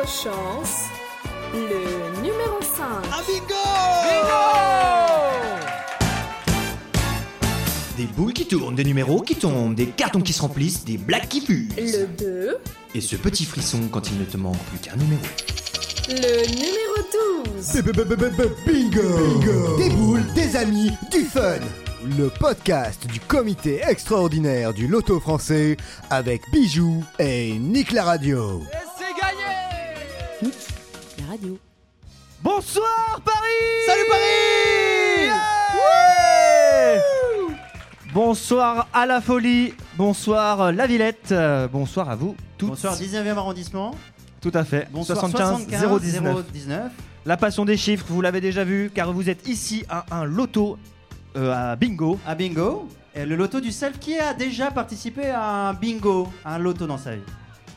Le numéro chance, le numéro 5. Des boules qui tournent, des numéros qui tombent, des cartons qui se remplissent, des blagues qui fusent. Le 2, Et ce petit frisson quand il ne te manque plus qu'un numéro. le numéro 12. Bingo Des boules, des amis, du fun Le podcast du comité extraordinaire du loto français avec Bijou et Nick la radio. Radio. Bonsoir Paris Salut Paris Ouais Bonsoir à la folie, bonsoir euh, la Villette, euh, bonsoir à vous toutes. Bonsoir 19e arrondissement. Tout à fait. Bonsoir 75 019. 019. La passion des chiffres, vous l'avez déjà vu, car vous êtes ici à un loto euh, à bingo. À bingo. Et le loto du self qui a déjà participé à un bingo, à un loto dans sa vie.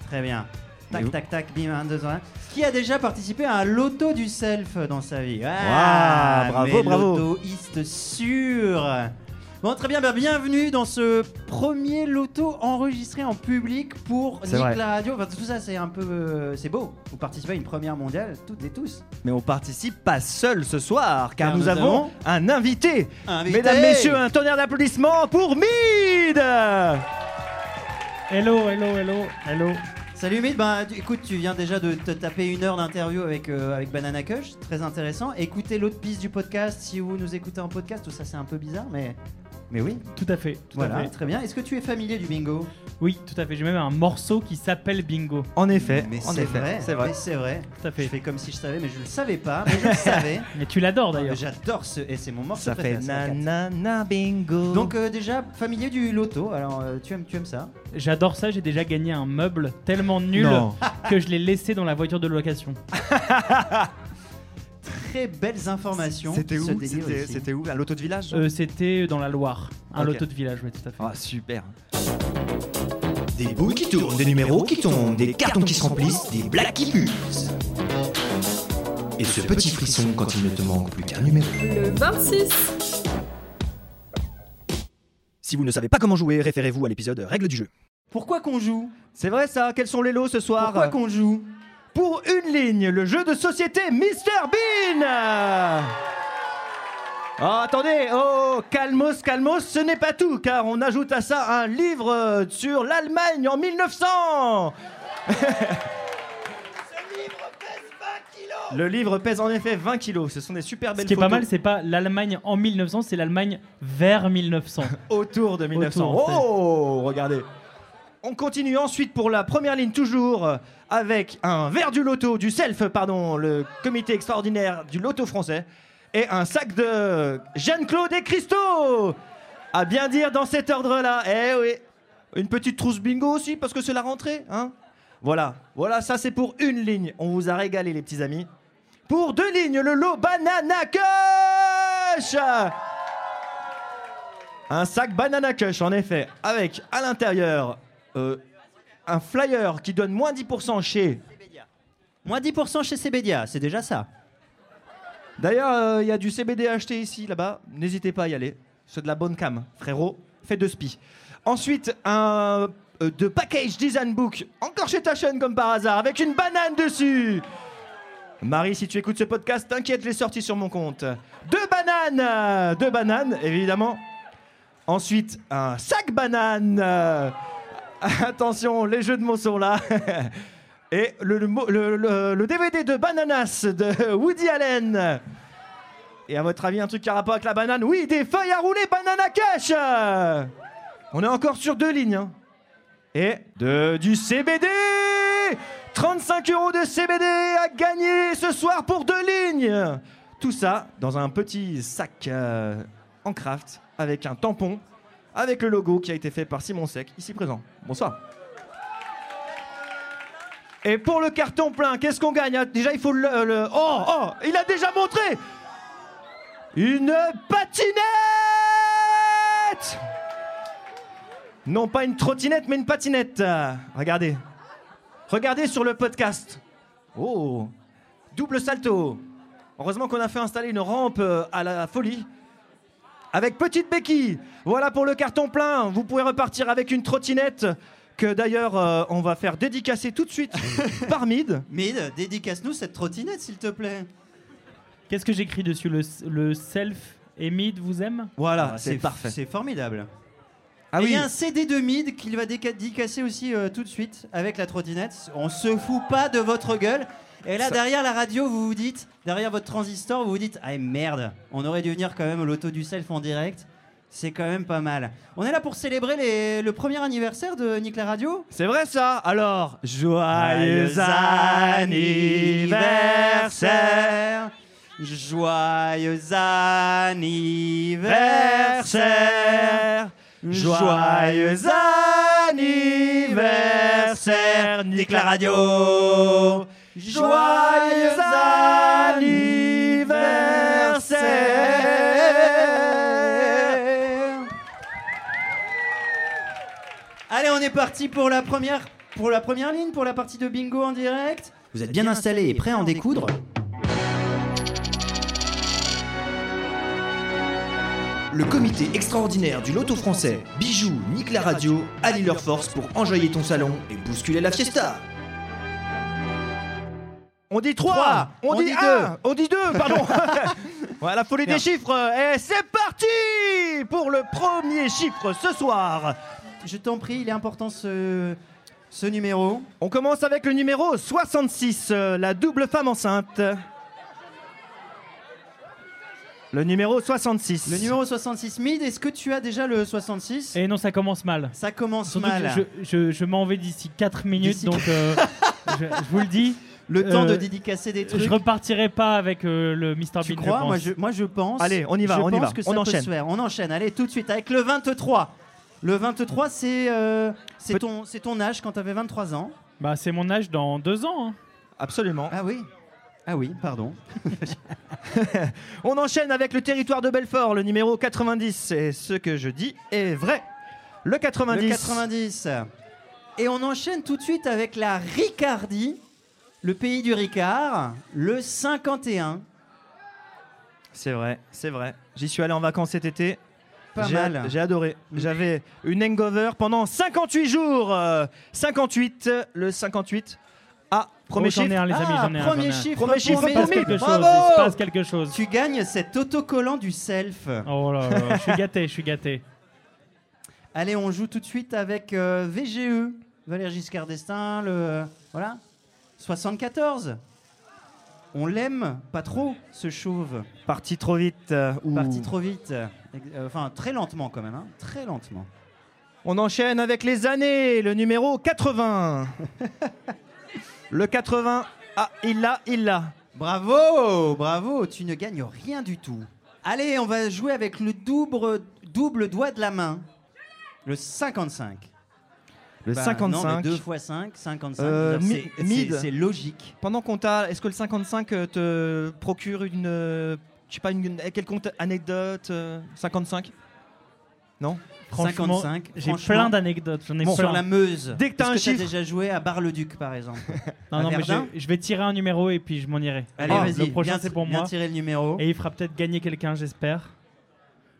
Très bien. Tac, tac, tac, bim, un, deux, un. Qui a déjà participé à un loto du self dans sa vie? Waouh, bravo, mais bravo. Lotoiste sûr. Bon, très bien, bah, bienvenue dans ce premier loto enregistré en public pour Nick vrai. la radio. Enfin, tout ça, c'est un peu. euh, c'est beau. Vous participez à une première mondiale, toutes et tous. Mais on participe pas seul ce soir, car Car nous, nous avons avons un invité. Invité. Mesdames, messieurs, un tonnerre d'applaudissements pour Mid Hello, hello, hello, hello. Salut Mid, bah écoute, tu viens déjà de te taper une heure d'interview avec, euh, avec Banana Kush, très intéressant. Écoutez l'autre piste du podcast. Si vous nous écoutez en podcast, tout ça c'est un peu bizarre, mais, mais oui, Tout à fait, tout voilà, à fait. très bien. Est-ce que tu es familier du bingo? Oui, tout à fait. J'ai même un morceau qui s'appelle Bingo. En effet, Mais en c'est effet, vrai, c'est vrai. mais c'est vrai. Tout à Je fait. fais comme si je savais, mais je le savais pas, mais je le savais. Mais tu l'adores d'ailleurs. J'adore ce, et c'est mon morceau Ça fait préféré, c'est la quatre. nanana bingo. Donc euh, déjà familier du loto, alors euh, tu aimes, tu aimes ça? J'adore ça. J'ai déjà gagné un meuble tellement nul que je l'ai laissé dans la voiture de location. Très belles informations. c'était où C'était où? Un loto de village? Euh, C'était dans la Loire. Un loto de village, oui, tout à fait. Ah super. Des boules qui tournent, des numéros qui tombent, des cartons qui se remplissent, des blagues qui fusent. Et ce petit frisson quand il ne te manque plus qu'un numéro. Le 26. Si vous ne savez pas comment jouer, référez-vous à l'épisode Règles du jeu. Pourquoi qu'on joue? C'est vrai ça? Quels sont les lots ce soir? Pourquoi qu'on joue? Pour une ligne, le jeu de société Mr Bean Oh, attendez, oh, calmos, calmos, ce n'est pas tout, car on ajoute à ça un livre sur l'Allemagne en 1900 Le livre pèse en effet 20 kilos, ce sont des super Ce belles qui est pas mal, c'est pas l'Allemagne en 1900, c'est l'Allemagne vers 1900. autour de 1900. Autour, c'est- oh, regardez. On continue ensuite pour la première ligne toujours avec un verre du loto, du self, pardon, le comité extraordinaire du loto français, et un sac de Jeanne-Claude et Christo. À bien dire dans cet ordre-là. Eh oui. Une petite trousse bingo aussi parce que c'est la rentrée, hein. Voilà, voilà, ça c'est pour une ligne. On vous a régalé les petits amis. Pour deux lignes, le lot Banana Kush un sac Banana Kush, en effet, avec à l'intérieur euh, un flyer qui donne moins 10% chez. Moins 10% chez Cbedia, c'est déjà ça. D'ailleurs, euh, il y a du CBD acheté ici, là-bas. N'hésitez pas à y aller. C'est de la bonne cam, frérot. Fait de spi. Ensuite, un euh, de package design book, encore chez Taschen comme par hasard, avec une banane dessus. Marie, si tu écoutes ce podcast, t'inquiète, je l'ai sorti sur mon compte. Deux bananes, deux bananes, évidemment. Ensuite, un sac banane. Attention, les jeux de mots sont là. Et le DVD de Bananas de Woody Allen. Et à votre avis, un truc qui a rapport avec la banane Oui, des feuilles à rouler Banana Cash On est encore sur deux lignes. hein. Et de, du CBD 35 euros de CBD à gagner ce soir pour deux lignes Tout ça dans un petit sac euh, en craft avec un tampon avec le logo qui a été fait par Simon Sec, ici présent. Bonsoir. Et pour le carton plein, qu'est-ce qu'on gagne hein? Déjà, il faut le, le- Oh, oh Il a déjà montré Une patinette Non pas une trottinette, mais une patinette. Regardez. Regardez sur le podcast. Oh Double salto. Heureusement qu'on a fait installer une rampe euh, à la folie. Avec petite béquille. Voilà pour le carton plein. Vous pouvez repartir avec une trottinette que d'ailleurs euh, on va faire dédicacer tout de suite par Mid. Mid, dédicace-nous cette trottinette, s'il te plaît. Qu'est-ce que j'écris dessus le, le self et mid vous aime Voilà, Ah, c'est parfait. C'est formidable. Ah Et il y a un CD de Mid qu'il va dédicacer aussi euh, tout de suite avec la trottinette. On se fout pas de votre gueule. Et là, derrière la radio, vous vous dites, derrière votre transistor, vous vous dites, ah merde, on aurait dû venir quand même au loto du self en direct. C'est quand même pas mal. On est là pour célébrer les- le premier anniversaire de Nick la Radio. c'est vrai ça. Alors, joyeux anniversaire. Joyeux anniversaire Joyeux anniversaire, Nick la radio. Joyeux anniversaire. Allez, on est parti pour la première pour la première ligne, pour la partie de bingo en direct. Vous êtes bien installés et prêts à en découdre Le comité extraordinaire du loto français Bijoux Nique la radio allie leurs forces pour enjoyer ton salon et bousculer la fiesta. On dit 3, Trois, on, on dit dit 1, deux. on dit 2, pardon. voilà, la folie des chiffres. Et c'est parti pour le premier chiffre ce soir. Je t'en prie, il est important ce ce numéro. On commence avec le numéro 66, euh, la double femme enceinte. Le numéro 66. Le numéro 66 mid, est-ce que tu as déjà le 66 Et non, ça commence mal. Ça commence Surtout mal. je, je, je m'en vais d'ici 4 minutes, D'ici- donc euh, je, je vous le dis, Le temps Euh, de dédicacer des trucs. je repartirai pas avec euh, le Mr Tu Bean. crois je moi je, moi je pense. Allez, on y va, je on y va. que On peut enchaîne. se faire. On enchaîne. Allez, tout de suite avec le 23. Le 23, c'est euh, c'est ton, c'est ton âge quand tu avais 23 ans. Bah, c'est mon âge dans deux ans. hein. Absolument. Ah oui. Ah oui, pardon. On enchaîne avec le territoire de Belfort, le numéro 90. Et ce que je dis est vrai. Le 90. Le 90. Et on enchaîne tout de suite avec la Ricardie, le pays du Ricard, le 51. C'est vrai, c'est vrai. J'y suis allé en vacances cet été. Pas J'ai- mal. J'ai adoré. J'avais une hangover pendant 58 jours. Euh, 58, le 58. Ah, premier Oh, j'en ai chiffre. un, les amis, Ah, j'en ai un. premier chiffre. Premier chiffre Il se passe quelque chose. Bravo Il se passe quelque chose. Tu gagnes cet autocollant du self. Oh là là, je suis gâté, je suis gâté. Allez, on joue tout de suite avec euh, VGE, Valéry Giscard d'Estaing, le voilà, 74. On l'aime pas trop, ce chauve. Parti trop vite. euh, ou- Parti trop vite. Euh, Enfin, très lentement quand même, hein, très lentement. On enchaîne avec les années. Le numéro 80. le 80. Ah, il l'a, il l'a. Bravo, bravo, tu ne gagnes rien du tout. Allez, on va jouer avec le double, double doigt de la main. Le 55. Le Bah, 55. Non, mais 2 x 5, 55. Euh, c'est- logique. Pendant qu'on t'a, est-ce que le 55 euh, te procure une, euh, je sais pas, une, quelconque anecdote euh, 55 Non? Franchement, 55, j'ai plein d'anecdotes. J'en ai Bon, plein. Sur la Meuse. Dès que t'as un chiffre- déjà joué à Bar-le-Duc, par exemple Non, non, mais Verdun je, je vais tirer un numéro et puis je m'en irai. Allez, Ah, vas-y. Le prochain, c'est pour viens moi. tirer le numéro. Et il fera peut-être gagner quelqu'un, j'espère.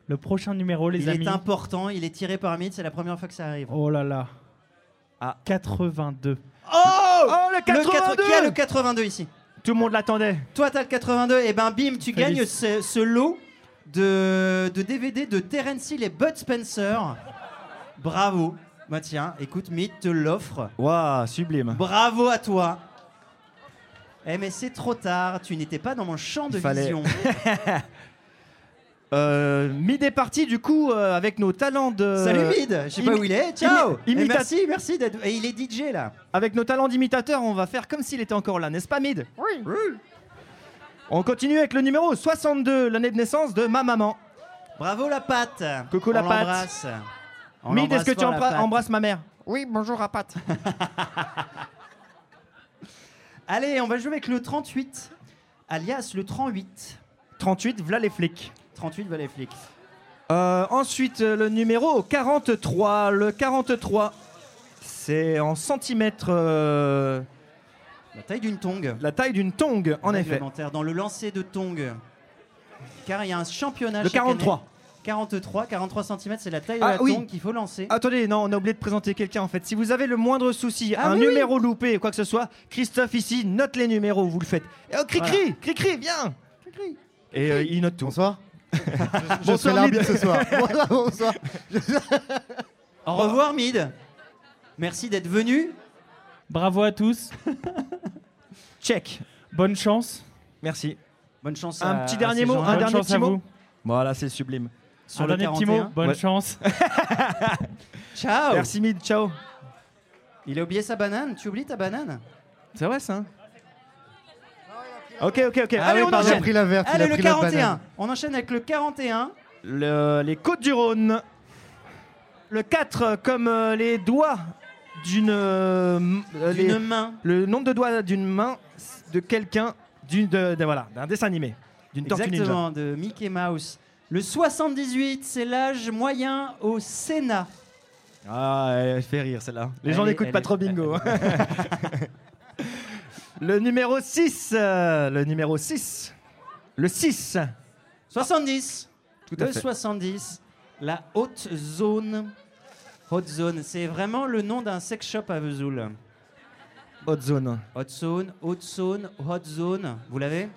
Le prochain numéro, les il amis. est important, il est tiré par Mid, c'est la première fois que ça arrive. Oh là là. Ah. 82. Oh, Oh, le le 4 82 Qui a le 82 ici Tout le monde l'attendait. Toi, t'as le 82, et ben bim, tu Félice. gagnes ce, ce lot de, de DVD de Terence Hill et Bud Spencer. Bravo. Bah tiens, écoute, Mid te l'offre. Waouh, sublime. Bravo à toi. Eh mais c'est trop tard, tu n'étais pas dans mon champ de fallait- vision. Euh, Mid est parti du coup euh, avec nos talents de. Salut Mid, je sais pas où il est. Ciao. imi- Et imita- merci, merci d'être. Et il est DJ là. Avec nos talents d'imitateur, on va faire comme s'il était encore là, n'est-ce pas Mid? Oui. On continue avec le numéro 62, l'année de naissance de ma maman. Bravo la patte. Coucou On la patte. l'embrasse. On Mid, est-ce que tu fort, la embra- patte. embrasses ma mère? Oui, bonjour à Pat. Allez, on va jouer avec le 38, alias le 38. 38, voilà les flics. 38 va les flics. Euh, ensuite, euh, le numéro 43. Le 43, c'est en centimètres euh, La taille d'une tongue. la taille d'une tongue, en effet. Réglementaire, Dans le lancer de tongue. Car il y a un championnat Le chaque 43. année. 43, 43 cm, c'est la taille de Ah, la oui. tongue qu'il faut lancer. Attendez, non, on a oublié de présenter quelqu'un en fait. Si vous avez le moindre souci, Ah un oui, numéro loupé, quoi que ce soit, Christophe ici note les numéros, vous le faites. Et oh, cri-cri, cri-cri, viens Et euh, il note tout. Bonsoir. Je Bonsoir, serai l'arbitre Mid. ce soir. Bonsoir, bonsoir. Au revoir, Mid. Merci d'être venu. Bravo à tous. Check. Bonne chance. Merci. Bonne chance Un à- petit à dernier mot, un dernier petit mot. Voilà, c'est sublime. Sur un le dernier petit mot. 41. Bonne Ouais. chance. Ciao. Merci Mid, ciao. Il a oublié sa banane. Tu oublies ta banane? C'est vrai ça Ok, ok, ok. Ah Allez, oui, on pardon. A enchaîne. pris la verte, il Allez, a le pris la 41. banane. On enchaîne avec le 41. Le- les côtes du Rhône. Le 4 comme euh, les doigts d'une... euh, m- euh, les- D'une main. le nombre de doigts d'une main de quelqu'un, d'une, de, de- voilà, d'un dessin animé, d'une tortue ninja. Exactement, de Mickey Mouse. Le 78, c'est l'âge moyen au Sénat. Ah, elle fait rire celle-là. Les Elle gens est- n'écoutent elle pas est- trop bingo. le numéro 6. euh, le numéro 6. Le 6. 70. Tout à le fait. 70, la haute zone. Haute zone, c'est vraiment le nom d'un sex shop à Vesoul. Haute zone. Haute zone, haute zone, haute zone. Vous l'avez?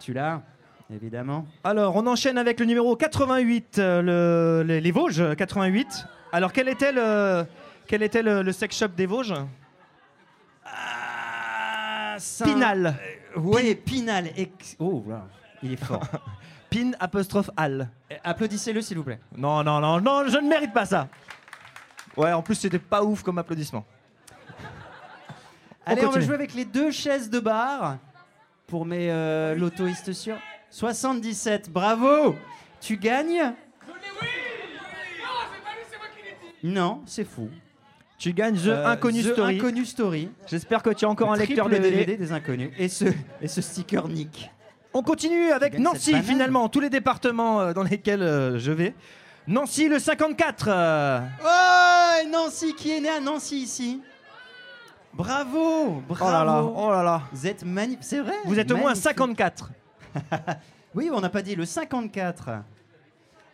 Tu l'as Évidemment. Alors, on enchaîne avec le numéro 88, euh, le- les, les Vosges, 88. Alors, quel était le, quel était le, le sex shop des Vosges? Pinal. Oui, Pinal. Ex- Oh, il est fort. Pin apostrophe al. Applaudissez-le, s'il vous plaît. Non, non, non, non, je ne mérite pas ça. Ouais, en plus, c'était pas ouf comme applaudissement. Allez, on va jouer avec les deux chaises de bar pour mes euh, lotoistes sûrs. 77, bravo Tu gagnes Non, c'est fou. Tu gagnes The Euh, Inconnu The Story. Inconnu Story. J'espère que tu as encore un lecteur DVD. DVD des inconnus. Et ce, et ce sticker Nick. On continue avec Nancy, finalement, tous les départements euh, dans lesquels euh, je vais. Nancy, le 54. euh, Oh, Nancy, qui est né à Nancy ici Bravo Bravo Oh là là, oh là là. Vous êtes magnifique, c'est vrai Vous êtes au moins magnifique. 54. Oui, on n'a pas dit le 54.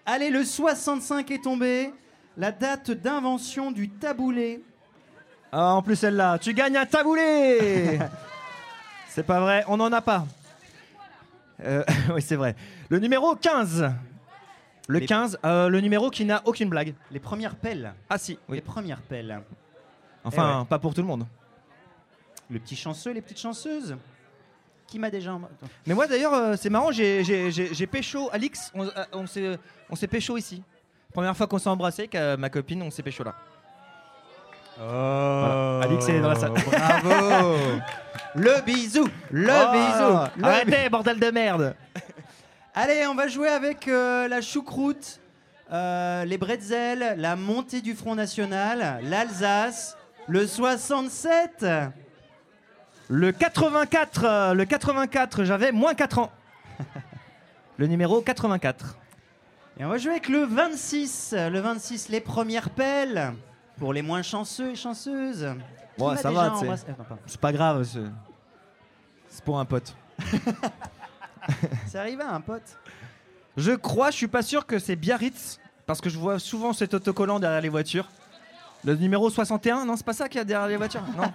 Allez, le 65 est tombé. La date d'invention du taboulé. Ah, en plus celle-là, tu gagnes un taboulé C'est pas vrai, on n'en a pas. Euh, oui, c'est vrai. Le numéro 15. Le Les- 15, euh, le numéro qui n'a aucune blague. Les premières pelles. Ah si, Les oui. premières pelles. Enfin, Eh pas pour tout le monde. Le petit chanceux, les petites chanceuses. Qui m'a déjà. Attends. Mais moi d'ailleurs, euh, c'est marrant, j'ai- j'ai j'ai- j'ai pécho Alix, on, euh, on s'est on s'est pécho ici. Première fois qu'on s'est embrassé avec euh, ma copine, on s'est pécho là. Voilà. Alix est dans la salle. Bravo Le bisou Le Oh, bisou le Arrêtez, bordel de merde Allez, on va jouer avec euh, la choucroute, euh, les bretzels, la montée du Front National, l'Alsace, le 67. Le 84, euh, le 84, j'avais moins 4 ans. Le numéro 84. Et on va jouer avec le 26. Le 26, les premières pelles. Pour les moins chanceux et chanceuses. Ouais, m'a ça va, tu sais. C'est pas grave, c'est pour un pote. C'est arrivé à un pote. Je crois, je suis pas sûr que c'est Biarritz, parce que je vois souvent cet autocollant derrière les voitures. Le numéro 61, non, c'est pas ça qu'il y a derrière les voitures Non.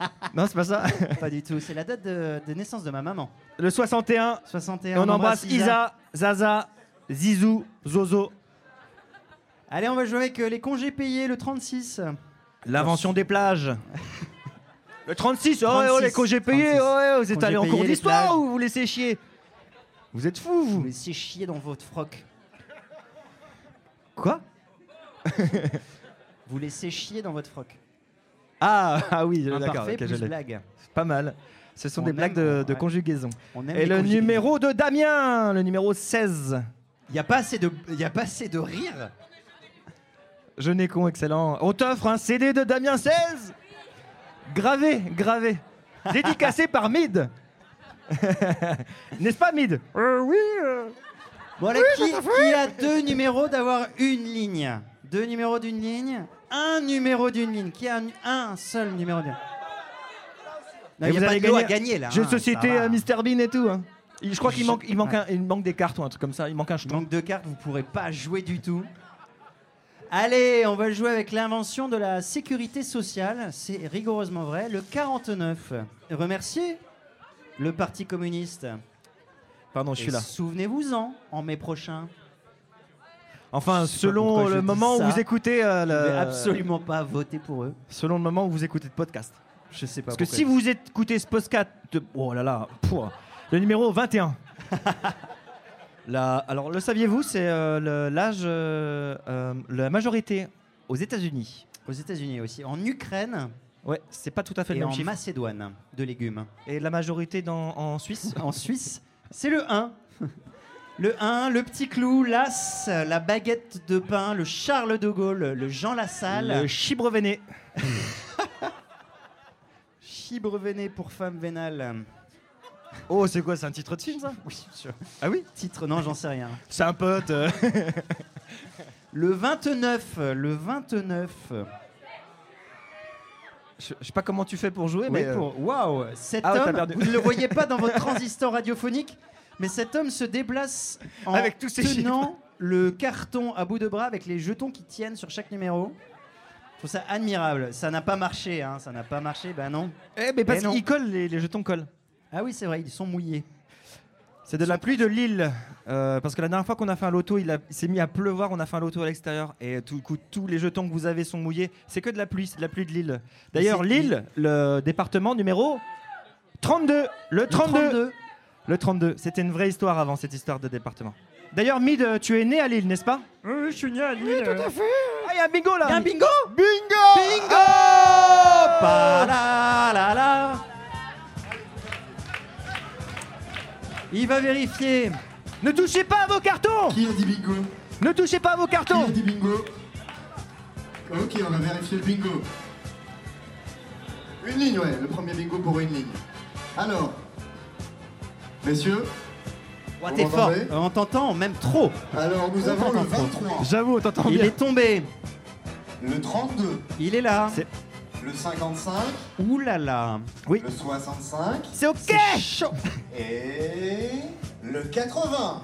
non, c'est pas ça. Pas du tout. C'est la date de, de naissance de ma maman. Le 61, 61. et on embrasse Isa, Zaza, Zizou, Zozo. Allez, on va jouer avec euh, les congés payés, le 36. L'invention des plages. Le 36, oh, ouais, oh, 36, les congés payés, 36. oh, ouais, vous êtes Congés allés en payés, cours les d'histoire plages. ou vous laissez chier Vous êtes fous, Vous vous laissez chier dans votre froc. Quoi Vous laissez chier dans votre froc. ah, ah oui, d'accord, Imparfait ok, je plus l'ai. blague. Pas mal. Ce sont On des aime, blagues de, de ouais. conjugaison. On aime Et les le congés numéro de Damien, le numéro 16. Il n'y a, pas assez de- y a pas assez de rire. Je n'ai con, excellent. On t'offre un CD de Damien 16 Gravé, gravé. Dédicacé par Mid. N'est-ce pas, Mid? Oui. Bon, allez, qui, qui a deux numéros d'avoir une ligne Deux numéros d'une ligne Un numéro d'une ligne. Qui a un, un seul numéro d'une Et il n'y a pas allez de lot à gagner- là. Jeu de hein, société euh, Mr Bean et tout. hein. Je crois qu'il manque, il manque, ouais. un- il manque des cartons, un truc comme ça. Il manque un Il jeton. manque de cartes, vous pourrez pas jouer du tout. Allez, on va jouer avec l'invention de la sécurité sociale. C'est rigoureusement vrai. Le 49. Remerciez le Parti communiste. Pardon, je suis Et là. Souvenez-vous-en en mai prochain. Enfin, Je sais pas selon pourquoi je le dis moment où ça. vous écoutez euh, le... absolument pas voter pour eux. selon le moment où vous écoutez le podcast. Je sais pas. Parce que pourquoi. si vous écoutez ce podcast, de... oh là là, pouah, le numéro 21. La- Alors, le saviez-vous, c'est euh, l'âge, euh, euh, la majorité aux États-Unis. Aux États-Unis aussi. En Ukraine Ouais, c'est pas tout à fait le et même en chiffre. Macédoine de légumes. Et la majorité dans, en Suisse En Suisse, c'est le 1. Le 1, le petit clou, l'as, la baguette de pain, le Charles de Gaulle, le Jean Lassalle. Le chibrevené. Chibrevené pour femme vénale. Oh, c'est quoi C'est un titre de film, ça? Oui, sûr. Ah oui? Titre, non, j'en sais rien. C'est un pote. euh. Le 29, le 29. Je je sais pas comment tu fais pour jouer, Oui, mais... euh, pour- Waouh Cet Ah ouais, t'as homme, perdu. vous ne le voyez pas dans votre transistor radiophonique, mais cet homme se déplace en Avec tous ses tenant le carton à bout de bras avec les jetons qui tiennent sur chaque numéro. Je trouve ça admirable. Ça n'a pas marché, hein. Ça n'a pas marché, ben non. Eh, mais parce Eh non. collent, les, les jetons collent. Ah oui, c'est vrai, ils sont mouillés. C'est de la pluie de Lille. Euh, parce que la dernière fois qu'on a fait un loto, il, s'est mis à pleuvoir, on a fait un loto à l'extérieur. Et tout, coup, tous les jetons que vous avez sont mouillés. C'est que de la pluie, c'est de la pluie de Lille. D'ailleurs, Lille, le département numéro 32. Le 32. 32. Le 32. C'était une vraie histoire avant, cette histoire de département. D'ailleurs, Mid, tu es né à Lille, n'est-ce pas? Oui, je suis né à Lille. Oui, tout à fait. Ah, il y a un bingo là Un bingo Bingo Bingo Pa la la la Il va vérifier. Ne touchez pas à vos cartons Qui a dit bingo Ne touchez pas à vos Qui a cartons dit bingo Ok, on va vérifier le bingo. Une ligne, ouais, le premier bingo pour une ligne. Alors, messieurs, Ouah, Vous t'es fort. m'entendez On t'entend même trop. alors nous avons le 23, J'avoue, on t'entend Il bien. est tombé. le 32, Il est là. C'est- le 55, Ouh là là. Oui. le 65 C'est ok et le 80.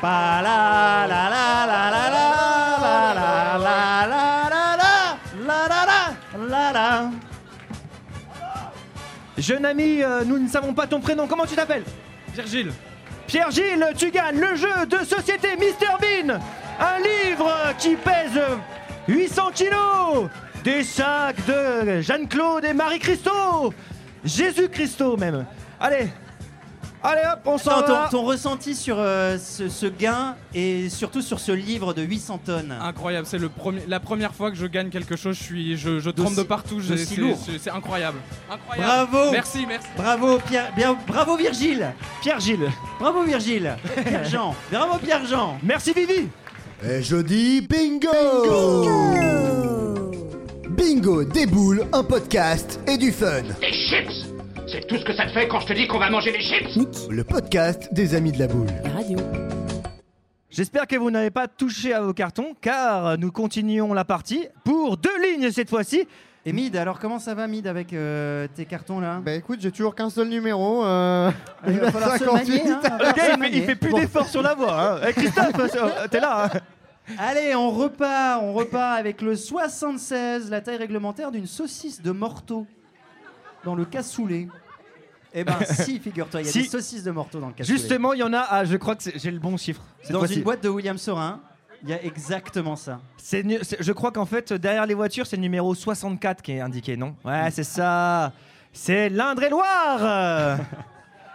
Pa la la la la la la la la la la la la la la la la. Jeune ami, euh, nous ne savons pas ton prénom. Comment tu t'appelles Virgile. Pierre Gilles, tu gagnes le jeu de société Mr Bean. Un livre qui pèse 800 kilos. Des sacs de Jeanne-Claude et Marie Christo. Jésus Christo même. Allez. Allez hop, on s'en va. ton, ton ressenti sur euh, ce, ce gain et surtout sur ce livre de 800 tonnes. Incroyable, c'est le premier, la première fois que je gagne quelque chose, je suis, je, je tremble de partout. c'est- lourd. C'est c'est incroyable. Incroyable. Bravo Merci, merci. Bravo Pierre, bien, bravo Virgile Pierre Gilles. Bravo Virgile Pierre Jean Bravo Pierre Jean Merci Vivi. Et je dis bingo Bingo déboule, un podcast et du fun. Des chips C'est tout ce que ça te fait quand je te dis qu'on va manger des chips Le podcast des amis de la boule. La radio. J'espère que vous n'avez pas touché à vos cartons, car nous continuons la partie pour deux lignes cette fois-ci. Et Mid, alors comment ça va Mid avec euh, tes cartons là? Bah écoute, j'ai toujours qu'un seul numour. euh, Il va falloir se manier, hein, il va Le falloir gars, se il fait, manier. il fait plus Bon. d'efforts sur la voix. Hein. Eh, Christophe, euh, t'es là. hein. Allez, on repart, on repart avec le 76, la taille réglementaire d'une saucisse de morteau dans le cassoulet. Eh ben si, figure-toi, il y a Si. des saucisses de morteau dans le cassoulet. Justement, il y en a. Ah, je crois que c'est- j'ai le bon chiffre. cette dans une boîte de William Sorin, il y a exactement ça. C'est je crois qu'en fait, derrière les voitures, c'est le numéro 64 qui est indiqué, non? Ouais, c'est ça. C'est l'Indre-et-Loire.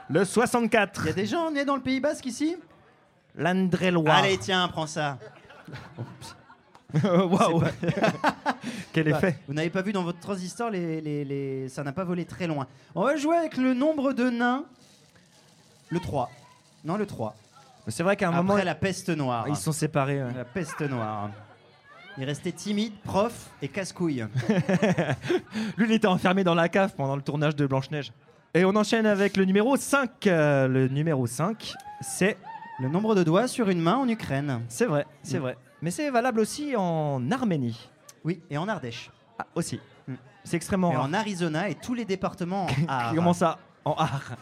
le 64. Il y a des gens nés dans le Pays Basque ici? L'Indre-et-Loire. Allez, tiens, prends ça. Waouh. Quel Bah, effet. Vous n'avez pas vu dans votre transistor, les, les- les- ça n'a pas volé très loin. On va jouer avec le nombre de nains. Le 3. Non, le 3. C'est vrai qu'à un Après moment, la peste noire. ils sont séparés. ouais. La peste noire. Il restait timide, prof et casse-couille. Lui, il était enfermé dans la cave pendant le tournage de Blanche-Neige. Et on enchaîne avec le numéro 5. Euh, le numéro 5, c'est. Le nombre de doigts sur une main en Ukraine. C'est vrai, c'est Mm. vrai. Mais c'est valable aussi en Arménie. Oui, et en Ardèche. Ah, aussi. Mm. C'est extrêmement Et rare. en Arizona et tous les départements en. Comment ça? En art.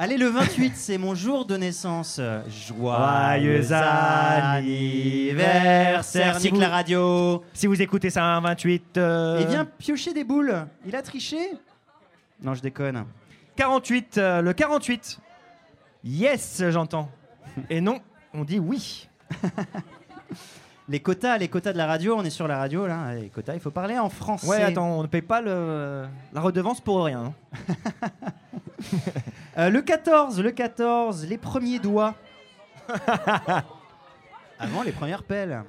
Allez, le 28, c'est mon jour de naissance. Joyeux anniversaire, si la vous- radio. Si vous écoutez ça un 28. euh, Et vient piocher des boules. Il a triché Non, je déconne. 48, euh, le 48. Yes, j'entends. Et non, on dit oui. Les quotas, les quotas de la radio, on est sur la radio là. Les quotas, il faut parler en français. Ouais, attends, on ne paye pas le, la redevance pour rien. hein. Euh, le 14, le 14, les premiers doigts. Avant les premières pelles.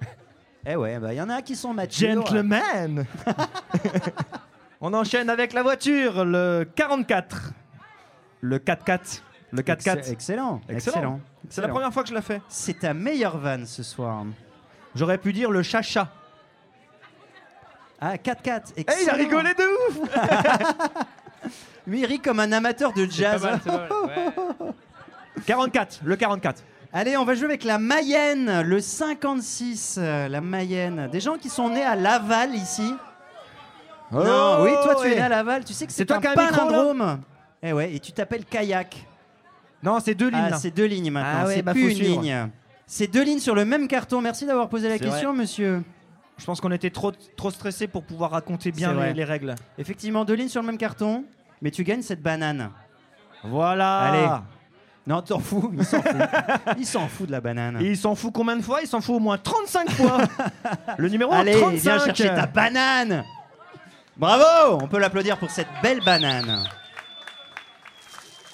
eh ouais, bah il y en a qui sont matures. Gentleman On enchaîne avec la voiture, le 44. Le 4x4. Le 4x4. Excellent, excellent, excellent. C'est la première fois que je la fais. C'est ta meilleure vanne ce soir. J'aurais pu dire le chacha. Ah, 4-4. Eh, il a rigolé de ouf Lui, il rit comme un amateur de jazz. Pas mal, c'est pas mal, ouais. 44, le 44. Allez, on va jouer avec la Mayenne, le 56, euh, la Mayenne. Des gens qui sont nés à Laval ici. non, oui, toi tu es né à Laval, tu sais que C'est un palindrome. Eh ouais, et tu t'appelles Kayak. Non, c'est deux lignes. Ah, c'est deux lignes maintenant, Ah ouais, c'est bah, plus faut une suivre. ligne. C'est deux lignes sur le même carton. Merci d'avoir posé la question, monsieur. Je pense qu'on était trop, trop stressés pour pouvoir raconter bien les règles. Effectivement, deux lignes sur le même carton, mais tu gagnes cette banane. Voilà. Allez. Non, t'en fous, il s'en fout. il s'en fout de la banane. Et il s'en fout combien de fois? Il s'en fout au moins 35 fois. le numéro Allez, 35. viens chercher ta banane. Bravo On peut l'applaudir pour cette belle banane.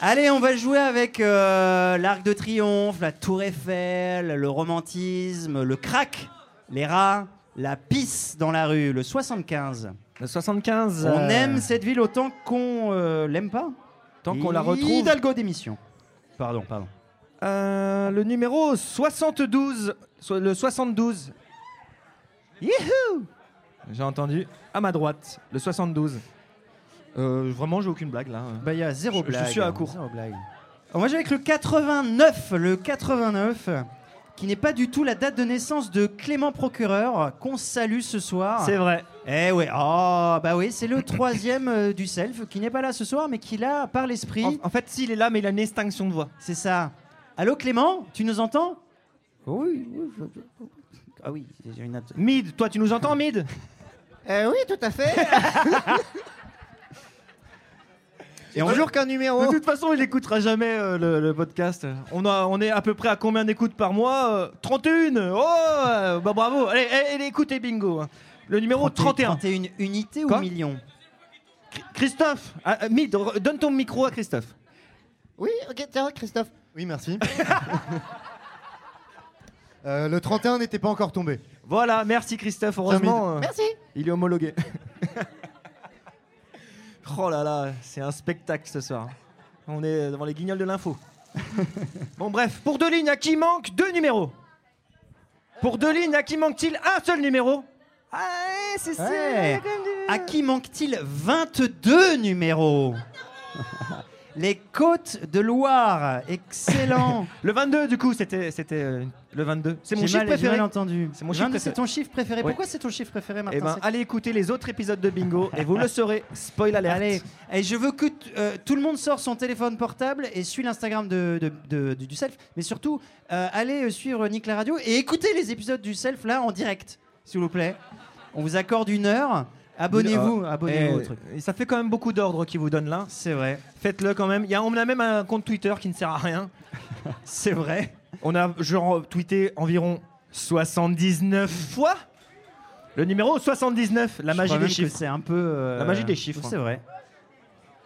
Allez, on va jouer avec euh, l'Arc de Triomphe, la Tour Eiffel, le romantisme, le crack, les rats, la pisse dans la rue, le 75. Le 75. On euh, aime cette ville autant qu'on euh, l'aime pas Tant qu'on la retrouve. Hidalgo d'émission. Pardon, pardon. Euh, le numéro 72. so- Le 72. Youhou J'ai entendu à ma droite. Le 72. Euh, vraiment, j'ai aucune blague là. Bah, il y a zéro Je- je blague. suis à court. Zéro blague. Va jouer avec le 89. Le 89, qui n'est pas du tout la date de naissance de Clément Procureur, qu'on salue ce soir. C'est vrai. Eh ouais, oh, bah oui, c'est le troisième euh, du self, qui n'est pas là ce soir, mais qui l'a par l'esprit. En, en fait, s'il est là, mais il a une extinction de voix. C'est ça. Allô Clément, tu nous entends? Oui, oui. je- Ah oui, j'ai une note. Mid, toi, tu nous entends, Mid? Euh, oui, tout à fait. Et on Toujours qu'un numéro. De toute façon, il écoutera jamais euh, le, le podcast. On, a, on est à peu près à combien d'écoutes par mois? Euh, 31 Oh euh, Bah bravo Allez, allez, allez, écoutez, bingo hein. Le numéro 31. 31 unités Quoi ou millions Christophe ah, euh, Mid, re- donne ton micro à Christophe. Oui, ok, tiens, Christophe. Oui, merci. Euh, le 31 n'était pas encore tombé. Voilà, merci Christophe. Heureusement, euh, Merci. il est homologué. oh là là, c'est un spectacle ce soir. On est devant les guignols de l'info. bon, bref, pour deux lignes, à qui manque deux numéros? Pour deux lignes, à qui manque-t-il un seul numéro? Ah, c'est ça Ouais. À qui manque-t-il 22 numéros Les côtes de Loire, excellent. Le 22, du coup, c'était c'était euh, le 22. C'est mon chiffre préféré. mal entendu. C'est mon chiffre 22, préféré. C'est ton chiffre préféré. Ouais. Pourquoi c'est ton chiffre préféré, Martin Eh ben, C'est- allez écouter les autres épisodes de Bingo et vous le saurez. Spoil alert. Allez, et je veux que euh, tout le monde sort son téléphone portable et suit l'Instagram de, de- de- du- du Self. Mais surtout, euh, allez suivre Nick la radio et écoutez les épisodes du Self là en direct, s'il vous plaît. On vous accorde une heure. Abonnez-vous, Euh, abonnez-vous au eh, truc. et Ça fait quand même beaucoup d'ordres qu'ils vous donnent là. C'est vrai. Faites-le quand même. Il y a, on a même un compte Twitter qui ne sert à rien. C'est vrai. On a genre tweeté environ 79 fois le numéro 79, la Je magie crois des même que chiffres. C'est un peu. euh, La magie des chiffres. C'est vrai.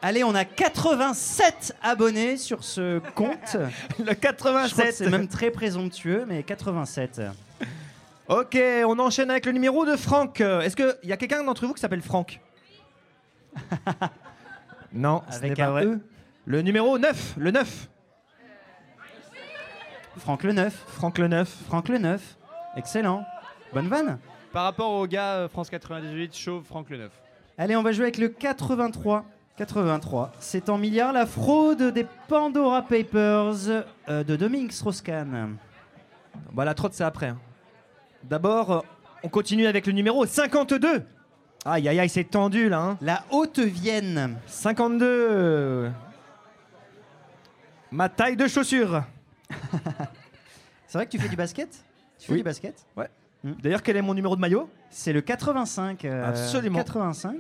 Allez, on a 87 abonnés sur ce compte. Le Je crois que 87. c'est même très présomptueux, mais 87. Ok, on enchaîne avec le numéro de Franck. Euh, Est-ce qu'il y a quelqu'un d'entre vous qui s'appelle Franck? Non, ce Avec n'est pas un vrai. E. Le numéro 9, le 9. Franck le Neuf. Franck le Neuf. Franck le Neuf. Excellent. Bonne vanne. Par rapport au gars euh, France 98, chauve Franck Le Neuf. Allez, on va jouer avec le 83. 83. C'est en milliards la fraude des Pandora Papers euh, de Dominique Strauss-Kahn. Bah, la trotte, c'est après. hein. D'abord, on continue avec le numéro 52. Aïe, aïe, aïe, c'est tendu là. hein. La Haute-Vienne. 52. Ma taille de chaussure. C'est vrai que tu fais du basket? Tu fais Oui. du basket? Ouais. D'ailleurs, quel est mon numéro de maillot? C'est le 85. euh, Absolument. 85.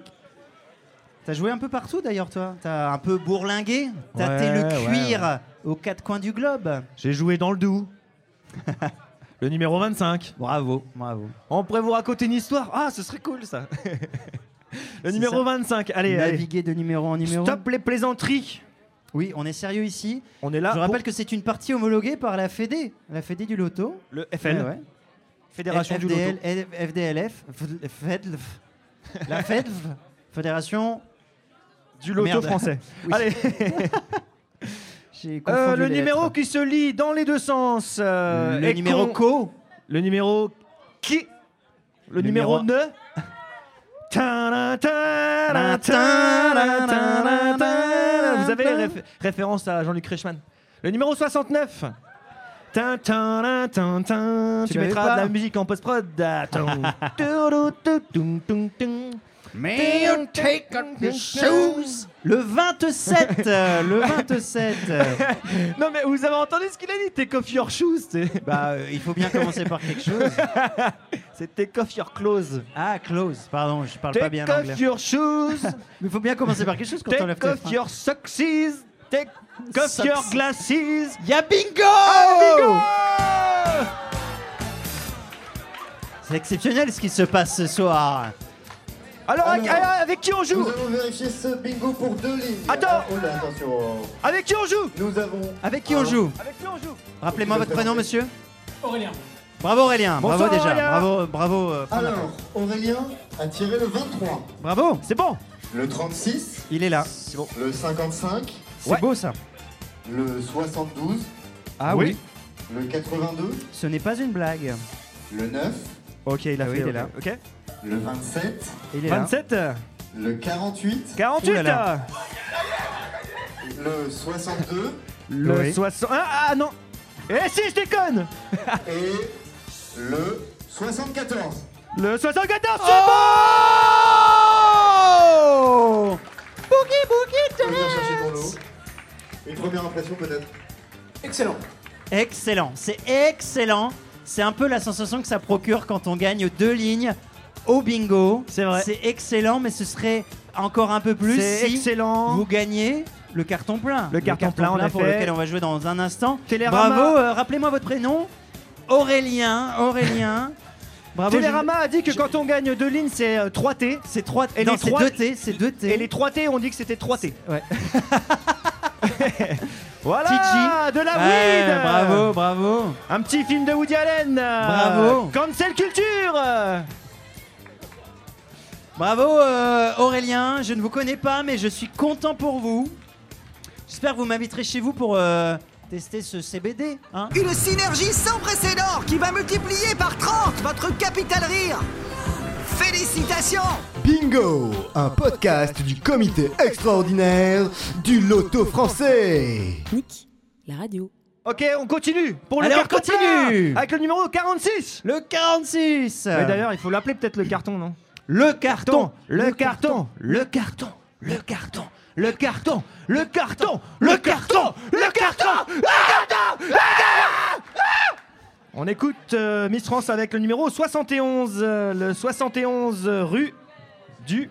T'as joué un peu partout d'ailleurs, toi? T'as un peu bourlingué? T'as Ouais, le ouais, cuir aux quatre coins du globe? J'ai joué dans le Doubs. le numéro 25. Bravo, bravo. On pourrait vous raconter une histoire. Ah, ce serait cool ça. le numéro ça. 25. Allez, allez. Naviguer de numéro en numéro. Stop les plaisanteries. Oui, on est sérieux ici. On est là. Je pour rappelle que c'est une partie homologuée par la Fédé, la Fédé du Loto. le FL, Ouais, ouais. Fédération du Loto. FDLF, FEDLF, la FEDV, Fédération Du Loto Merde. français. Oui. Allez. J'ai Euh, le les numéro lettres. qui se lit dans les deux sens. euh, Le numéro co. Le numéro qui Le, numéro numéro- 9 Ta-da, ta-da, ta-da, ta-da, ta-da. Vous avez les réf- références à Jean-Luc Reichmann. Le numéro 69 Tin, tin, tin, tin, tin. Tu l'avais mettras pas de la musique en post-prod. Take off your shoes. Le 27 euh, Le 27 euh, Non mais vous avez entendu ce qu'il a dit Take off your shoes c'est- Bah, euh, il faut bien commencer par quelque chose. C'est take off your clothes. Ah, close, pardon, je parle pas bien Take anglais. off your shoes. Mais il faut bien commencer par quelque chose quand on lève Take tes off your socks Take off Socks. your glasses Y'a bingo! C'est exceptionnel ce qui se passe ce soir. Alors, avec, Alors, avec qui on joue Nous allons vérifier ce bingo pour deux lignes. Attends. Ah, oh là, attention. Avec qui on joue Nous avons. Avec qui on joue Avec qui on joue Rappelez-moi votre prénom, monsieur Aurélien. Bravo Aurélien, Bonsoir, bravo déjà, Aurélien. bravo, bravo. euh, Alors, Aurélien a tiré le 23, parole. Bravo, C'est bon le 36, il est là. le 55, C'est Ouais. beau ça. le 72, Ah oui. le 82, Ce n'est pas une blague. le 9, Ok, il a Ah oui, fait. il est là. Ok. le 27, Il est là. 27 le 48, 48 Ouh là là. le 62 Le Oui. 60. Ah, ah, non Eh si, je déconne et le 74. Le 74 Oh Je viens chercher ton lot. Une première impression peut-être Excellent. Excellent, c'est excellent. C'est un peu la sensation que ça procure quand on gagne deux lignes au bingo. C'est vrai. C'est excellent, mais ce serait encore un peu plus C'est si excellent vous gagnez le carton plein. Le carton plein, en pour effet. lequel on va jouer dans un instant. Télérama. Bravo, euh, rappelez-moi votre prénom. Aurélien, Aurélien. Bravo. Télérama a dit que quand on gagne deux lignes, c'est euh, 3T. je- C'est 3 Et non, les c'est trois- 2T, c'est 2T. Et les 3T, on dit que c'était 3T. Ouais. voilà Titi. De la Ouais, weed bravo, bravo. Un petit film de Woody Allen Bravo. Cancel culture Bravo euh, Aurélien, je ne vous connais pas mais je suis content pour vous. J'espère que vous m'inviterez chez vous pour euh, tester ce CBD. Hein Une synergie sans précédent qui va multiplier par 30 votre capital rire. Félicitations Bingo, un podcast du comité extraordinaire du loto français. Nick, la radio. Ok, on continue pour le Allez, on carton continue. plein, Avec le numéro 46 Le 46 Mais d'ailleurs, il faut l'appeler peut-être le carton, non? Le carton Le carton Le carton Le carton Le carton Le carton Le carton Le carton Le carton Le carton On écoute euh, Miss France avec le numéro 71, euh, le 71 rue du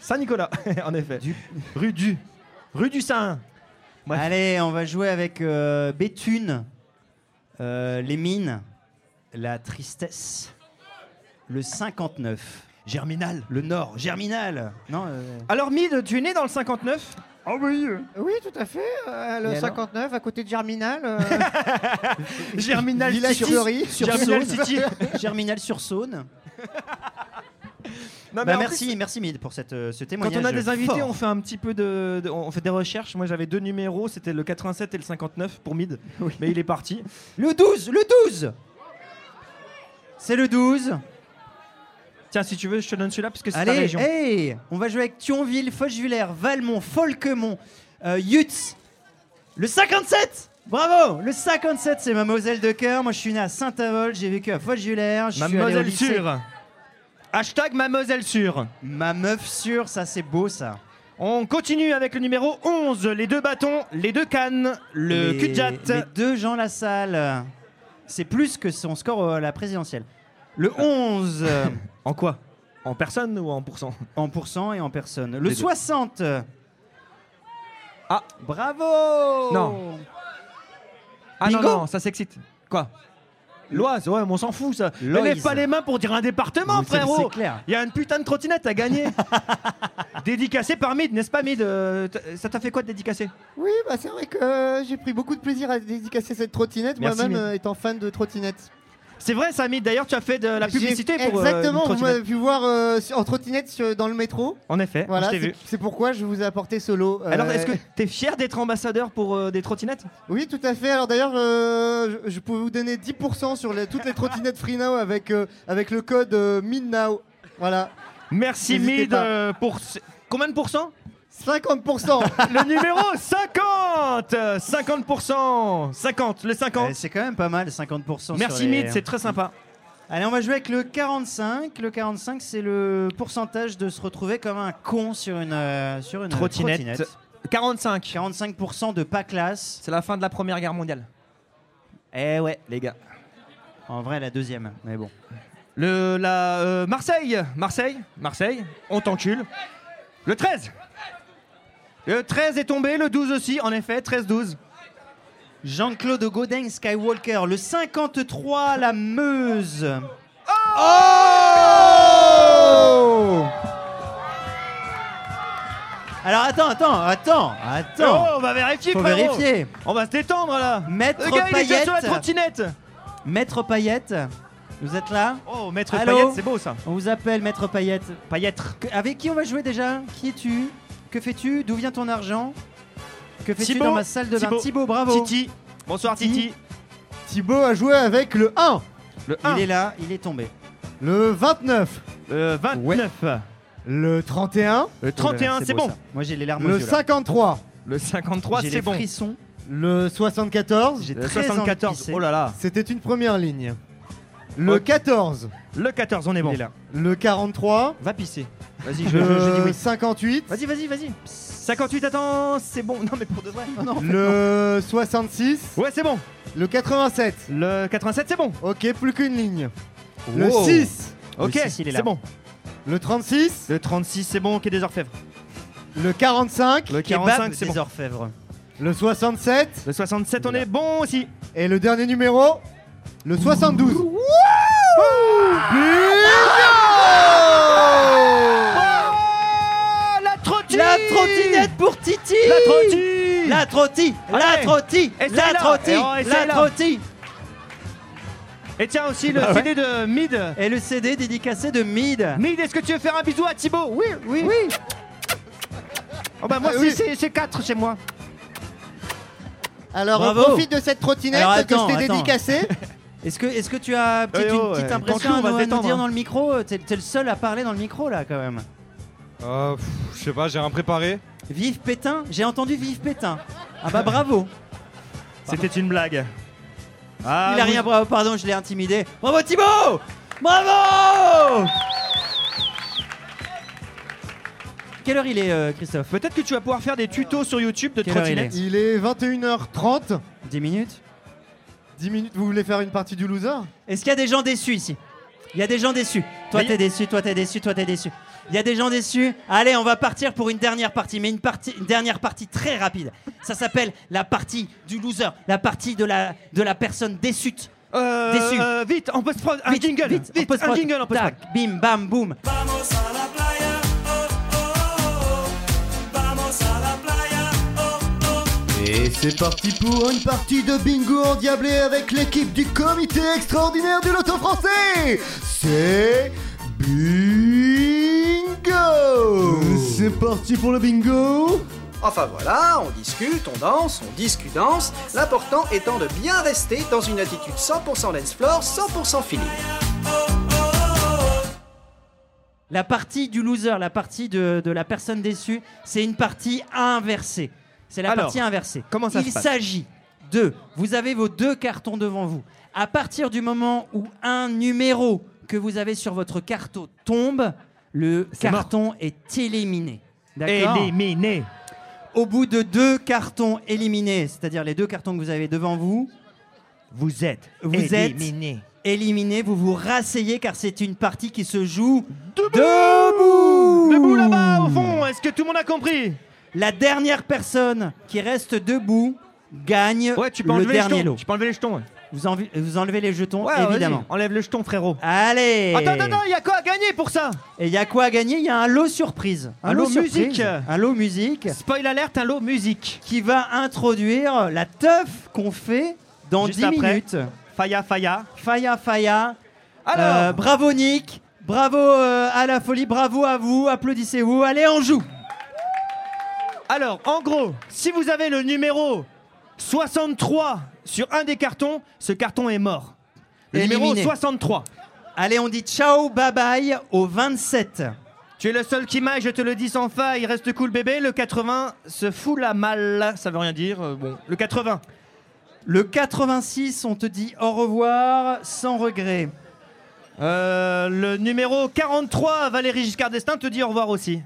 Saint-Nicolas, en effet. Rue du Rue du Saint. Bref. Allez, on va jouer avec euh, Béthune, euh, les mines, la tristesse, le 59, Germinal. le nord, Germinal. Non, euh, Alors Mid, tu es né dans le 59 Ah oui Oui, tout à fait. euh, le alors 59 à côté de Germinal. euh, Germinal Village City. Fleury. sur Germinal Saône. City. Germinal sur Saône. Non, mais Bah, merci, merci Mid pour cette, euh, ce Quand témoignage. on a des invités, fort. on fait un petit peu de, de- on fait des recherches. Moi, j'avais deux numéros, c'était le 87 et le 59 pour Mid, mais il est parti. Le 12, le 12 C'est le 12. Tiens, si tu veux, je te donne celui-là parce que c'est ta Allez, région. hey On va jouer avec Thionville, Fochevillers, Valmont, Folquemont, euh, Yutz. Le 57 Bravo Le 57, c'est ma Moselle de cœur. Moi, je suis né à Saint-Avold, j'ai vécu à Fochevillers. Mademoiselle sûre. Hashtag Mademoiselle sûre. Ma meuf sûre, ça c'est beau ça. On continue avec le numéro 11, les deux bâtons, les deux cannes, le cul de jatte. Les deux Jean Lassalle. C'est plus que son score à la présidentielle. Le 11 En quoi? En personne ou en pourcent? En pourcent et en personne. Le Les deux. 60 Ah. Bravo Non. Ah Bingo non, non, ça s'excite. Quoi? L'Oise, ouais, mais on s'en fout ça. Ne L'Oise. lève pas les mains pour dire un département, c'est- frérot. c'est clair. Il y a une putain de trottinette à gagner. Dédicacé par Mid, n'est-ce pas Mid Euh, t- Ça t'a fait quoi de dédicacer? Oui, bah c'est vrai que euh, j'ai pris beaucoup de plaisir à dédicacer cette trottinette, Merci, moi-même euh, étant fan de trottinette. C'est vrai ça Mid, d'ailleurs tu as fait de la publicité pour euh, Exactement, vous trottinette. m'avez pu voir euh, sur- en trottinette sur- dans le métro. En effet, Voilà, je t'ai c'est vu. c'est pourquoi je vous ai apporté solo. Alors, Euh, est-ce que t'es fier d'être ambassadeur pour euh, des trottinettes? Oui, tout à fait. Alors d'ailleurs, euh, je, je peux vous donner 10% sur les- toutes les trottinettes Free Now avec, euh, avec le code euh, MIDNOW. Voilà. Merci N'hésitez Mid pas. euh, pour ce- combien de pourcents? 50% Le numéro 50 50% 50, le 50. Eh, C'est quand même pas mal, 50%. Merci sur les- Mid, c'est très sympa. Allez, on va jouer avec le 45. Le 45, c'est le pourcentage de se retrouver comme un con sur une, euh, sur une Trottinette. 45. 45% de pas classe. C'est la fin de la Première Guerre mondiale. Eh ouais. Les gars. En vrai, la deuxième, mais bon. Le, la, euh, Marseille, Marseille, Marseille, on t'encule. Le 13. Le 13 est tombé, le 12 aussi, en effet, 13-12. Jean-Claude Godin Skywalker, le 53, la Meuse. Oh Alors attends, attends, attends, attends. Oh, on va vérifier, Faut frérot. vérifier. On va se détendre là. Maître Le gars, il est déjà Payette. sur la trottinette. Maître Payette, vous êtes là Oh, Maître Allô Payette, c'est beau ça. On vous appelle Maître Payette. Pailletre. Que- Avec qui on va jouer déjà? Qui es-tu? Que fais-tu D'où vient ton argent Que fais-tu dans ma salle de bain Thibaut. Thibaut, bravo. Titi. Bonsoir Titi. Titi. Thibaut a joué avec le 1, Le 1. Il est là, il est tombé. le 29, Le 29. le 31, Le 31, c'est bon. ça. Moi j'ai les larmes aux le yeux. là. 53, Le 53, J'ai c'est bon. frissons. le 74. J'ai Le très envie de 74. pisser. Oh là là. C'était une première ligne. Le Ok. 14, Le 14, on est bon. Il est là. le 43, Va pisser. Vas-y, je, je- je dis le oui. 58, Vas-y, vas-y, vas-y. 58, attends, c'est bon. Non, mais pour de vrai. Non, non. le 66, Ouais, c'est bon. le 87. Le 87, c'est bon. Ok, plus qu'une ligne. Le Wow. 6, Ok, c'est bon. le 36, Le 36, c'est bon. Ok, des orfèvres. le 45, Le Kebab 45, c'est des bon. orfèvres. le 67 Le 67, on est bon aussi. et le dernier numéro, le 72. Oh, la trottine La trottinette pour Titi La trottine La trotti La Allez. trotti Essaye La là. trotti Et on essaye La là. trotti Et tiens aussi le Bah ouais. CD de Mid. Et le CD dédicacé de Mid. Mid, est-ce que tu veux faire un bisou à Thibaut Oui, oui. Oui. Oh bah moi, Ah c'est- oui. c'est c'est 4 chez moi. Alors on profite de cette trottinette que je t'ai dédicacée. Est-ce que, est-ce que tu as petite- Eh oh, une petite ouais. impression à nous, à nous dire dans le micro? T'es t'es le seul à parler dans le micro là quand même. Euh, pff, je sais pas, j'ai rien préparé. Vive Pétain J'ai entendu Vive Pétain. Ah bah bravo C'était une blague. Ah, Il a rien, bravo, pardon, je l'ai intimidé. Bravo Thibaut Bravo Quelle heure il est, euh, Christophe? Peut-être que tu vas pouvoir faire des tutos sur YouTube de Quelle heure il trottinette. Il est 21h30. 10 minutes 10 minutes, vous voulez faire une partie du loser? Est-ce qu'il y a des gens déçus ici? Il y a des gens déçus. Toi Mais t'es déçu, toi t'es déçu, toi t'es déçu. Il y a des gens déçus. Allez, on va partir pour une dernière partie, mais une, partie, une dernière partie très rapide. Ça s'appelle la partie du loser, la partie de la, de la personne déçue. Euh, Déçu. euh, vite, on peut se prendre un Vite, jingle. vite, Vite, on un jingle, on peut se Tac, bim, bam, boum. Et c'est parti pour une partie de bingo endiablé avec l'équipe du comité extraordinaire du loto français. C'est bingo. C'est parti pour le bingo Enfin voilà, on discute, on danse, on discute, danse. L'important étant de bien rester dans une attitude 100% dance floor, 100% feeling. La partie du loser, la partie de, de la personne déçue, c'est une partie inversée. C'est la Alors, partie inversée. comment ça Il se passe s'agit de, vous avez vos deux cartons devant vous. À partir du moment où un numéro que vous avez sur votre carton tombe, le mort. carton est éliminé. Éliminé. Au bout de deux cartons éliminés, c'est-à-dire les deux cartons que vous avez devant vous, Vous êtes vous éliminé. êtes éliminé, vous vous rasseyez car c'est une partie qui se joue debout. Debout là-bas, au fond. Est-ce que tout le monde a compris? La dernière personne qui reste debout gagne Ouais, tu peux le les dernier jetons. lot. Tu peux enlever les jetons. ouais. Vous, vous enlevez les jetons, Ouais, évidemment. vas-y, Enlève le jeton, frérot. Allez Attends, attends, attends, il y a quoi à gagner pour ça? Et il y a quoi à gagner? Il y a un lot surprise. Un lot surprise, musique. Un lot musique Spoil alerte, un lot musique. qui va introduire la teuf qu'on fait dans Juste 10 après. minutes. Faya, Faya. Faya Faya. Alors, Euh, bravo Nick. Bravo euh, à la folie. Bravo à vous. Applaudissez-vous. Allez, on joue. alors, en gros, si vous avez le numéro 63 sur un des cartons, ce carton est mort. Le numéro Éliminé. 63. Allez, on dit ciao, bye bye au 27. Tu es le seul qui m'aille, je te le dis sans faille. Reste cool, bébé. Le 80 se fout la malle. Ça veut rien dire. euh, bon, le 80. Le 86, on te dit au revoir sans regret. Euh, le numéro 43, Valérie Giscard d'Estaing, te dit au revoir aussi.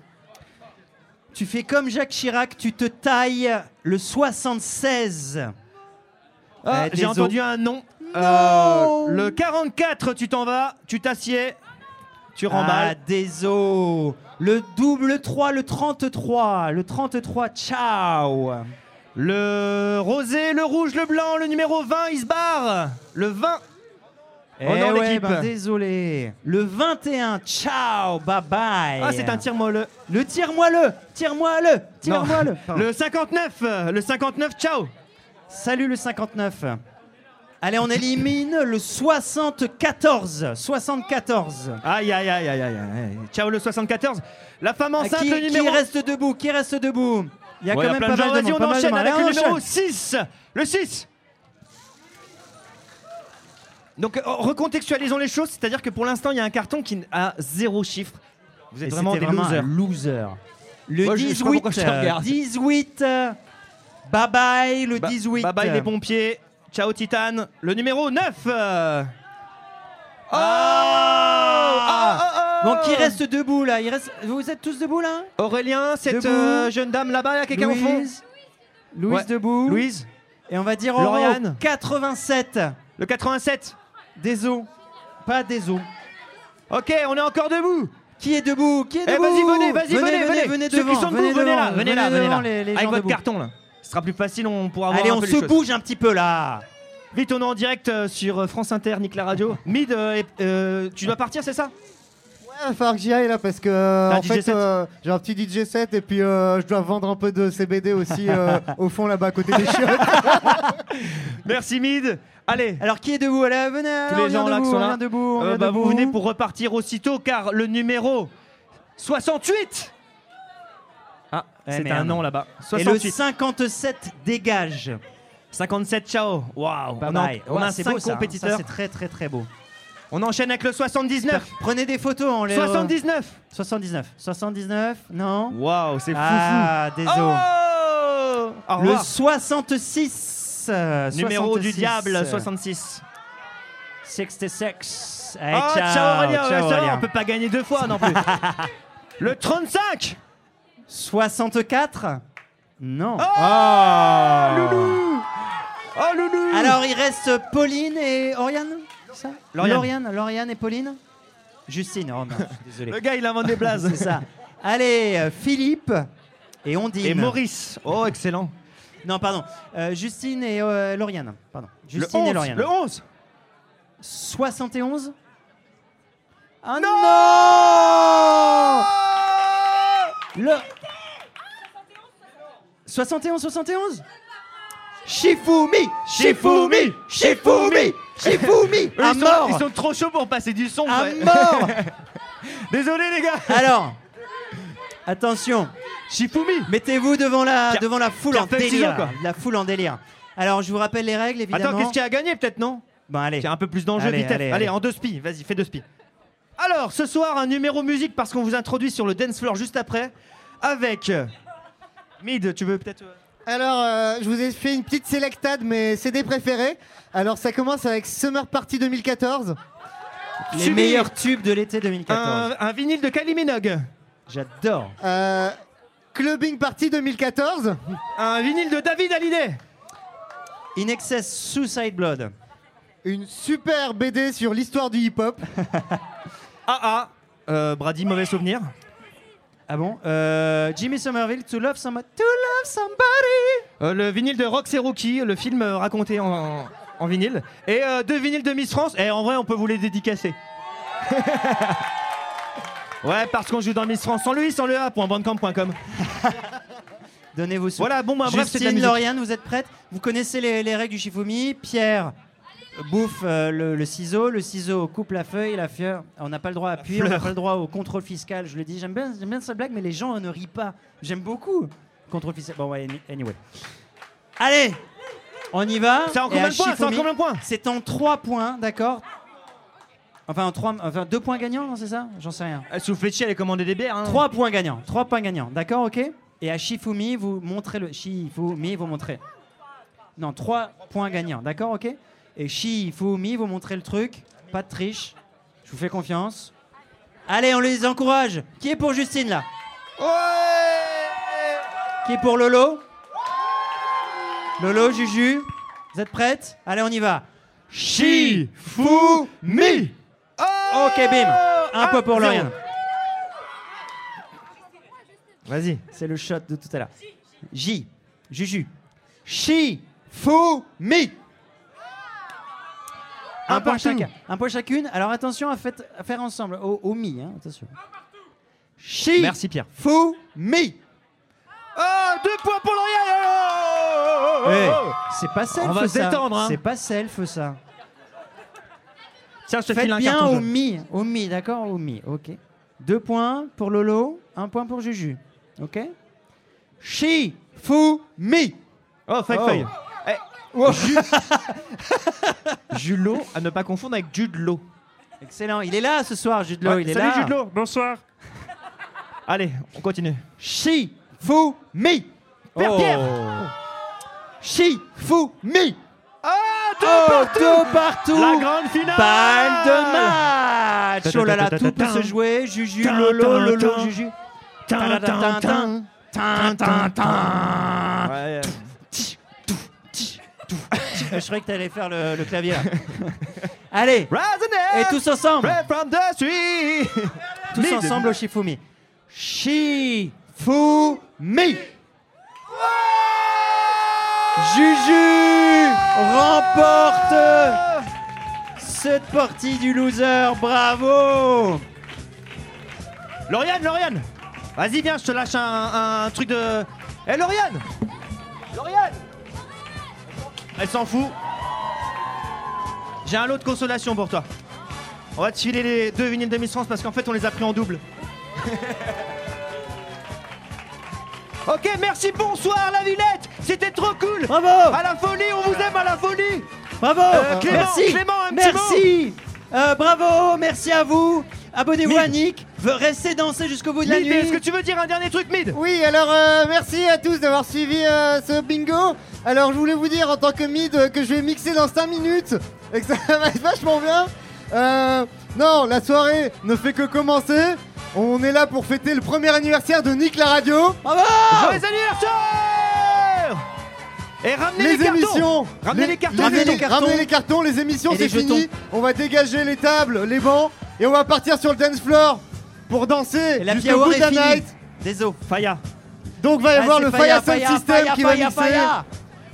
Tu fais comme Jacques Chirac, tu te tailles le 76. Ah, Eh, J'ai entendu un non. Euh, le 44, tu t'en vas, tu t'assieds, tu Ah, remballes. désolé. Le double 3, le 33. Le 33, ciao. Le rosé, le rouge, le blanc, le numéro 20, il se barre. Le 20. Eh Oh non, ouais, l'équipe. ben, désolé. Le 21, ciao, bye bye. Ah, c'est un tire-moi le. Le tire-moi le, tire-moi le, tire-moi le. Pardon. Le 59, euh, le 59, ciao. Salut le 59. Allez, on élimine le 74. 74. Aïe, aïe, aïe, aïe, aïe, aïe. Ciao le 74. La femme enceinte, qui, le qui numéro. reste debout Qui reste debout? Il y a Ouais, quand même plein pas de gens. mal de Vas-y, on enchaîne avec le numéro enchaîne. 6. Le 6. Donc, euh, recontextualisons les choses, c'est-à-dire que pour l'instant, il y a un carton qui a zéro chiffre. Vous êtes Et vraiment des losers. un loser. Le Moi, je- je sais pas 18, pourquoi je te euh, regarde. 18. Bye bye, le Ba- 18. Bye bye les pompiers. Ciao Titane. Le numéro 9. euh. Oh Ah Oh, oh, oh Bon, qui reste debout là Il reste... Vous êtes tous debout là? Aurélien, cette euh, jeune dame là-bas, il y a quelqu'un au fond? Louise Ouais. debout. Louise Et on va dire au Lauriane. 87. Le 87. Des os. Pas des os. Ok, on est encore debout. Qui est debout? Qui est Eh, debout? vas-y, venez, vas-y, venez, venez, venez, venez. venez Ceux qui sont debout, venez là, venez là, venez là. les- les Avec votre debout. carton là. Ce sera plus facile, on pourra voir Allez, un on peu se choses. bouge un petit peu là. Vite, on est en direct euh, sur euh, France Inter, Nick la radio. Mid, euh, et- euh, tu dois partir, c'est ça? Il va falloir que j'y aille là parce que euh, T'as un en fait set euh, j'ai un petit DJ set et puis euh, je dois vendre un peu de CBD aussi euh, au fond là-bas à côté des chiottes. Merci Mid. Allez, Alors, qui est debout Allez, venez. tous on les gens là qui debout, sont on là, vient debout, on euh, vient bah, vous debout. venez pour repartir aussitôt car le numéro 68 Ah, Eh, c'est un nom là-bas. Et le 68. 57 dégage. 57, ciao. Waouh. On a, on Ouais, a c'est 5 beau, ça, compétiteurs. C'est très très très beau. on enchaîne avec le 79. Prenez des photos. On les... 79. 79. 79 Non Waouh, c'est fou Ah, désolé. Oh le revoir. 66. euh, Numéro du 66, diable, euh, 66. 66. Oh, Allez, ciao, Aurélien, ciao, Aurélien. on peut pas gagner deux fois non plus. le 35 64 Non. Oh, Loulou Oh Loulou Alors, il reste Pauline et Oriane ça? Lauriane. Lauriane. Lauriane et Pauline? Justine. Oh, non, désolé. Le gars il invente des blazes. C'est ça. Allez, euh, Philippe et Ondine. Et Maurice. Oh, excellent. Non, pardon. Euh, Justine et euh, Lauriane. Pardon. Le Justine 11. et Lauriane. Le 11. 71 Ah non Le 71 71 Shifumi Shifumi Shifumi Shifumi À ils, sont, mort ils sont trop chauds pour passer du son. À mort Désolé les gars. Alors Attention, Shifumi mettez-vous devant la, devant la foule en délire. quoi. La foule en délire. Alors, je vous rappelle les règles, évidemment. Attends, qu'est-ce qu'il y a à gagner peut-être, non? Bon, allez. Tiens, un peu plus d'enjeu, Allez, vitesse. allez, Allez, allez. en deux spies, vas-y, fais deux spies. Alors, ce soir, un numéro musique parce qu'on vous introduit sur le dance floor juste après avec. Mid, tu veux peut-être. euh, Alors, euh, je vous ai fait une petite sélectade, mes CD préférés. Alors, ça commence avec Summer Party 2014. Les Subi. meilleurs tubes de l'été 2014. un, un vinyle de Kylie Minogue. J'adore. Euh, Clubbing Party 2014. Un vinyle de David Hallyday. In Excess Suicide Blood. Une super BD sur l'histoire du hip-hop. Ah ah. Euh, Brady, mauvais souvenir. Ah bon? Euh, Jimmy Somerville, To Love Somebody. To Love Somebody Euh, le vinyle de Rox et Rookie, le film euh, raconté en, en vinyle. Et deux vinyles de Miss France. Et en vrai, on peut vous les dédicacer. ouais, parce qu'on joue dans Miss France sans lui, sans le A.bandcamp.com. Donnez-vous. Voilà, bon, bah, bref, c'est de la musique. Lauriane, vous êtes prête? Vous connaissez les, les règles du Shifumi? Pierre bouffe euh, le, le ciseau, le ciseau coupe la feuille, la fleur. On n'a pas le droit à appuyer, on n'a pas le droit au contrôle fiscal. Je le dis, j'aime bien, j'aime bien cette blague, mais les gens ne rient pas. J'aime beaucoup contrôle fiscal. Bon, ouais, any- anyway. Allez, on y va. C'est en en combien de points C'est en 3 points, d'accord Enfin, en trois, enfin, 2 points gagnants, non, c'est ça J'en sais rien. Euh, Souffletti, elle est commandée des bières. Hein. 3 points gagnants. 3 points gagnants. D'accord, ok Et à Shifumi, vous montrez le. Shifumi, vous montrez. Non, 3 points gagnants. D'accord, ok Et Shifumi, vous montrez le truc. Pas de triche. Je vous fais confiance. Allez, on les encourage. Qui est pour Justine là Qui est pour Lolo Lolo, Juju Vous êtes prêtes Allez, on y va. Shifumi Ok, bim. Un point pour zéro. Lauriane. Vas-y. C'est le shot de tout à l'heure. J. Juju. Chi. Fou. Mi. Un, point chacun. Un point chacune. Alors attention à, fait- à faire ensemble. Au, au mi. hein, attention. Chi. Merci Pierre. Fou. Mi. Oh, deux points pour Lauriane oh, oh, oh, Eh, oh. c'est pas self On va se ça. détendre, hein. C'est pas self ça. Tiens, je te Faites file un bien carton au jaune. mi. Au mi, d'accord Au mi. Ok. Deux points pour Lolo. Un point pour Juju. Ok Chi. Fou. Mi. Oh, feuille, Oh. feuille. Eh, Ju- Julot, à ne pas confondre avec Jude Law. Excellent. Il est là ce soir, Jude Law. Ouais, il est salut là. Jude Law, bonsoir. Allez, on continue. Chi, fu, mi. Pierre, Oh. Pierre. Chi, fu, mi. Ah, Oh, partout. deux partout. La grande finale. Balle de match. Oh là là, tout peut se jouer. Juju, Lolo, Lolo. Juju. Tin, tin, tin. Tin, tin, tin. Ouais, Je croyais que t'allais faire le, le clavier là. Allez, et tous ensemble. right from the street. Tous ensemble au Shifumi. Shifumi. Juju remporte cette partie du loser. Bravo. Lauriane, Lauriane. Vas-y, viens, je te lâche un, un truc de. Eh, Lauriane Lauriane Elle s'en fout. J'ai un lot de consolation pour toi. On va te filer les deux vinyles de Miss France parce qu'en fait, on les a pris en double. ok, merci, bonsoir la Villette C'était trop cool Bravo. À la folie, on vous aime à la folie Bravo. Euh, Clément, merci. Clément, un petit merci. Euh, bravo. Merci à vous. Abonnez-vous à Nick. Restez danser jusqu'au bout de la Mid, nuit. est-ce que tu veux dire un dernier truc, Mid? Oui, alors euh, merci à tous d'avoir suivi euh, ce bingo. Alors je voulais vous dire en tant que mid euh, que je vais mixer dans 5 minutes et que ça va être vachement bien. Euh, non, la soirée ne fait que commencer. On est là pour fêter le premier anniversaire de Nick la radio. Bravo. Joyeux anniversaire Et ramenez les, Les, cartons émissions, Ramenez les cartons ramenez les les, cartons. ramenez les cartons, les émissions c'est les fini. On va dégager les tables, les bancs et on va partir sur le dance floor pour danser jusqu'au bout de la finie. night. Désolé. Faya. Donc va y avoir le Faya, Faya Sound Faya, System Faya, qui va mixer. Faya.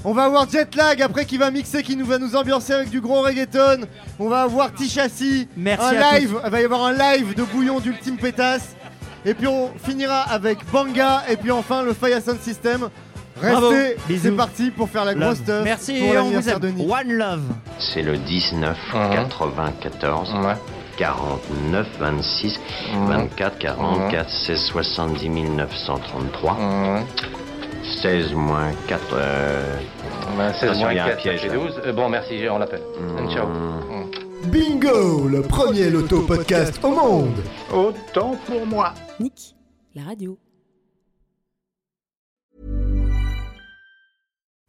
On va avoir Jetlag après qui va mixer, qui nous va nous ambiancer avec du gros reggaeton. On va avoir Tichassi, Merci un à live, il va y avoir un live de bouillon d'Ultime Pétasse. Et puis on finira avec Banga et puis enfin le Faya Sound System. Bravo. Restez, c'est parti pour faire la Love. grosse stuff Merci, pour on vous aime. One Love. C'est le 19 94 Ouais. 49, 26, 24, 44, 16, 70 933. 16 moins 4. Euh... Ben, 16 attention, moins il y a un 4, ça piège. fait là. 12. Euh, bon, merci, on l'appelle. Ciao. Bingo, le premier loto-podcast au monde Autant pour moi. Nick, la radio.